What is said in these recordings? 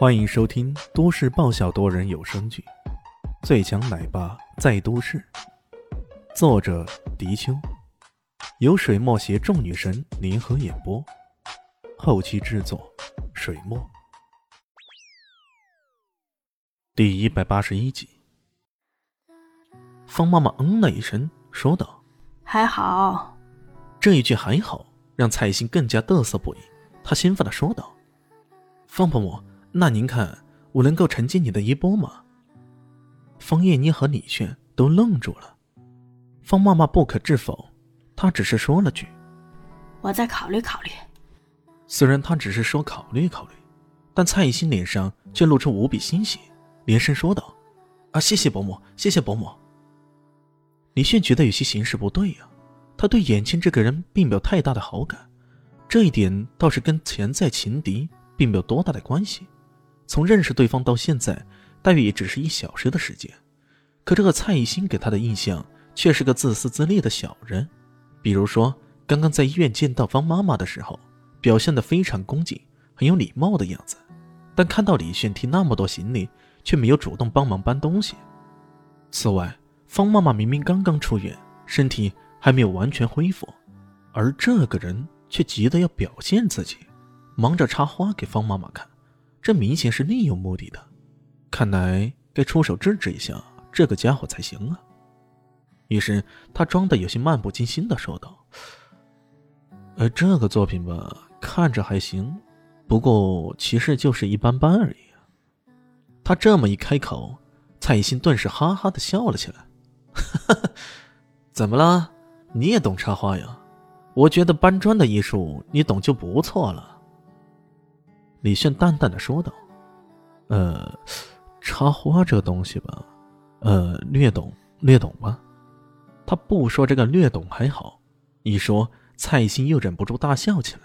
欢迎收听都市爆笑多人有声剧《最强奶爸在都市》，作者：迪秋，由水墨携众女神联合演播，后期制作：水墨。第一百八十一集，方妈妈嗯了一声，说道：“还好。”这一句“还好”让蔡欣更加嘚瑟不已，她兴奋的说道：“方婆婆。”那您看，我能够承接你的衣钵吗？方叶妮和李炫都愣住了。方妈妈不可置否，她只是说了句：“我再考虑考虑。”虽然她只是说考虑考虑，但蔡艺兴脸上却露出无比欣喜，连声说道：“啊，谢谢伯母，谢谢伯母。”李炫觉得有些形势不对呀，他对眼前这个人并没有太大的好感，这一点倒是跟潜在情敌并没有多大的关系。从认识对方到现在，大约也只是一小时的时间，可这个蔡艺兴给他的印象却是个自私自利的小人。比如说，刚刚在医院见到方妈妈的时候，表现得非常恭敬，很有礼貌的样子，但看到李炫提那么多行李，却没有主动帮忙搬东西。此外，方妈妈明明刚刚出院，身体还没有完全恢复，而这个人却急得要表现自己，忙着插花给方妈妈看。这明显是另有目的的，看来该出手制止一下这个家伙才行啊。于是他装的有些漫不经心的说道：“呃，这个作品吧，看着还行，不过其实就是一般般而已。”他这么一开口，蔡依欣顿时哈哈的笑了起来：“怎么了？你也懂插花呀？我觉得搬砖的艺术你懂就不错了。”李炫淡淡的说道：“呃，插花这个东西吧，呃，略懂略懂吧。”他不说这个略懂还好，一说蔡欣又忍不住大笑起来。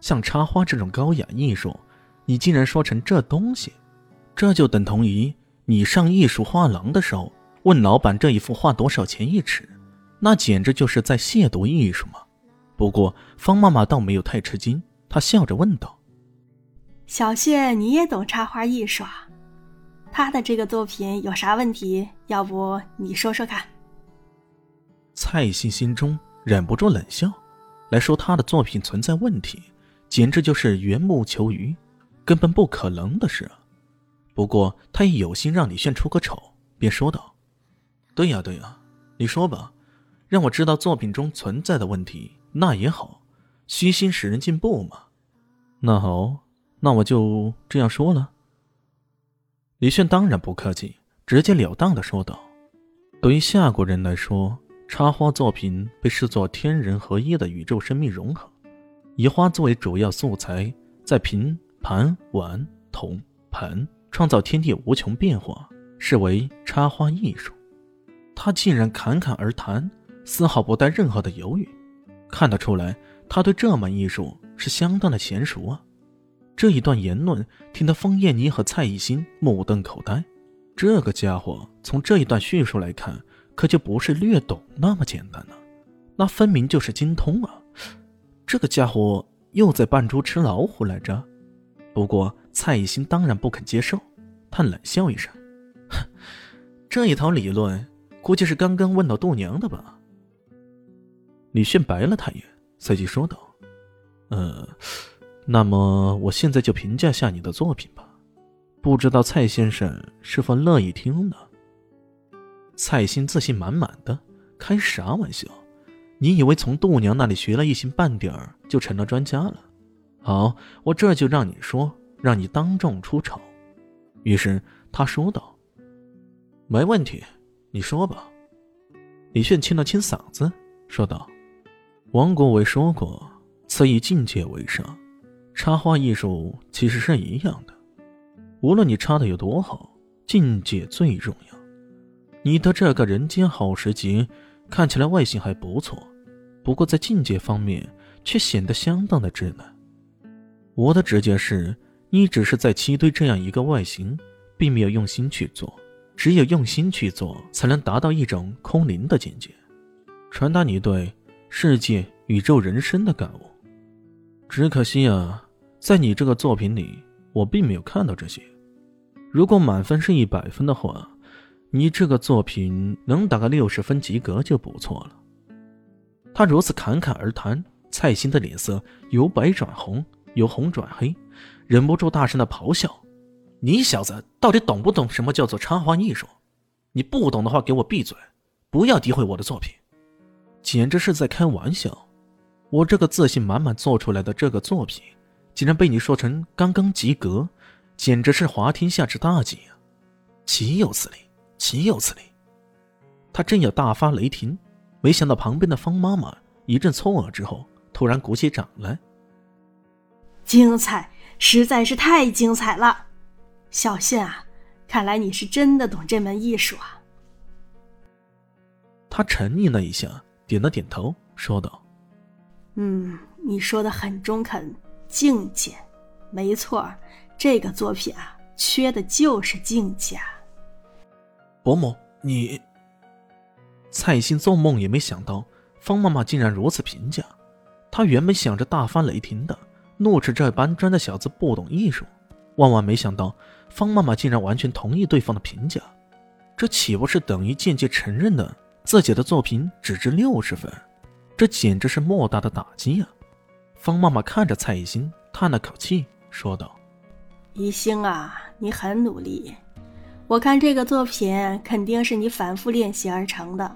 像插花这种高雅艺术，你竟然说成这东西，这就等同于你上艺术画廊的时候问老板这一幅画多少钱一尺，那简直就是在亵渎艺术嘛。不过方妈妈倒没有太吃惊，她笑着问道。小炫，你也懂插花艺术啊？他的这个作品有啥问题？要不你说说看。蔡信心中忍不住冷笑，来说他的作品存在问题，简直就是缘木求鱼，根本不可能的事。不过他也有心让李炫出个丑，便说道：“对呀对呀，你说吧，让我知道作品中存在的问题，那也好，虚心使人进步嘛。那好。”那我就这样说了。李炫当然不客气，直截了当的说道：“对于夏国人来说，插花作品被视作天人合一的宇宙生命融合，以花作为主要素材，在瓶、盘、碗、桶、盆创造天地无穷变化，视为插花艺术。他竟然侃侃而谈，丝毫不带任何的犹豫，看得出来，他对这门艺术是相当的娴熟啊。”这一段言论听得方艳妮和蔡艺兴目瞪口呆。这个家伙从这一段叙述来看，可就不是略懂那么简单了，那分明就是精通啊！这个家伙又在扮猪吃老虎来着。不过蔡艺兴当然不肯接受，他冷笑一声：“哼，这一套理论估计是刚刚问到度娘的吧？”李炫白了他一眼，随即说道：“呃。”那么我现在就评价下你的作品吧，不知道蔡先生是否乐意听呢？蔡欣自信满满的，开啥玩笑？你以为从度娘那里学了一星半点儿就成了专家了？好，我这就让你说，让你当众出丑。于是他说道：“没问题，你说吧。”李炫清了清嗓子，说道：“王国维说过，此以境界为上。”插花艺术其实是一样的，无论你插的有多好，境界最重要。你的这个人间好时节，看起来外形还不错，不过在境界方面却显得相当的稚嫩。我的直觉是，你只是在期待这样一个外形，并没有用心去做。只有用心去做，才能达到一种空灵的境界，传达你对世界、宇宙、人生的感悟。只可惜啊。在你这个作品里，我并没有看到这些。如果满分是一百分的话，你这个作品能打个六十分及格就不错了。他如此侃侃而谈，蔡欣的脸色由白转红，由红转黑，忍不住大声的咆哮：“你小子到底懂不懂什么叫做插画艺术？你不懂的话，给我闭嘴，不要诋毁我的作品，简直是在开玩笑！我这个自信满满做出来的这个作品，竟然被你说成刚刚及格，简直是滑天下之大稽啊！岂有此理！”岂有此理！他正要大发雷霆，没想到旁边的方妈妈一阵错愕之后，突然鼓起掌来：“精彩，实在是太精彩了！小炫啊，看来你是真的懂这门艺术啊！”他沉吟了一下，点了点头，说道：“嗯，你说的很中肯，境界，没错，这个作品啊，缺的就是境界。”伯母，你。蔡欣做梦也没想到方妈妈竟然如此评价。她原本想着大发雷霆的，怒斥这搬砖的小子不懂艺术，万万没想到方妈妈竟然完全同意对方的评价。这岂不是等于间接承认了自己的作品只值六十分？这简直是莫大的打击啊！方妈妈看着蔡一兴，叹了口气，说道：“一兴啊，你很努力。”我看这个作品肯定是你反复练习而成的，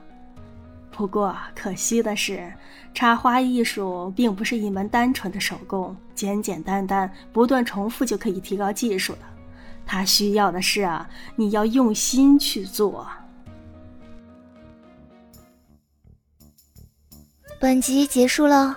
不过可惜的是，插花艺术并不是一门单纯的手工，简简单单不断重复就可以提高技术的。它需要的是啊，你要用心去做。本集结束了，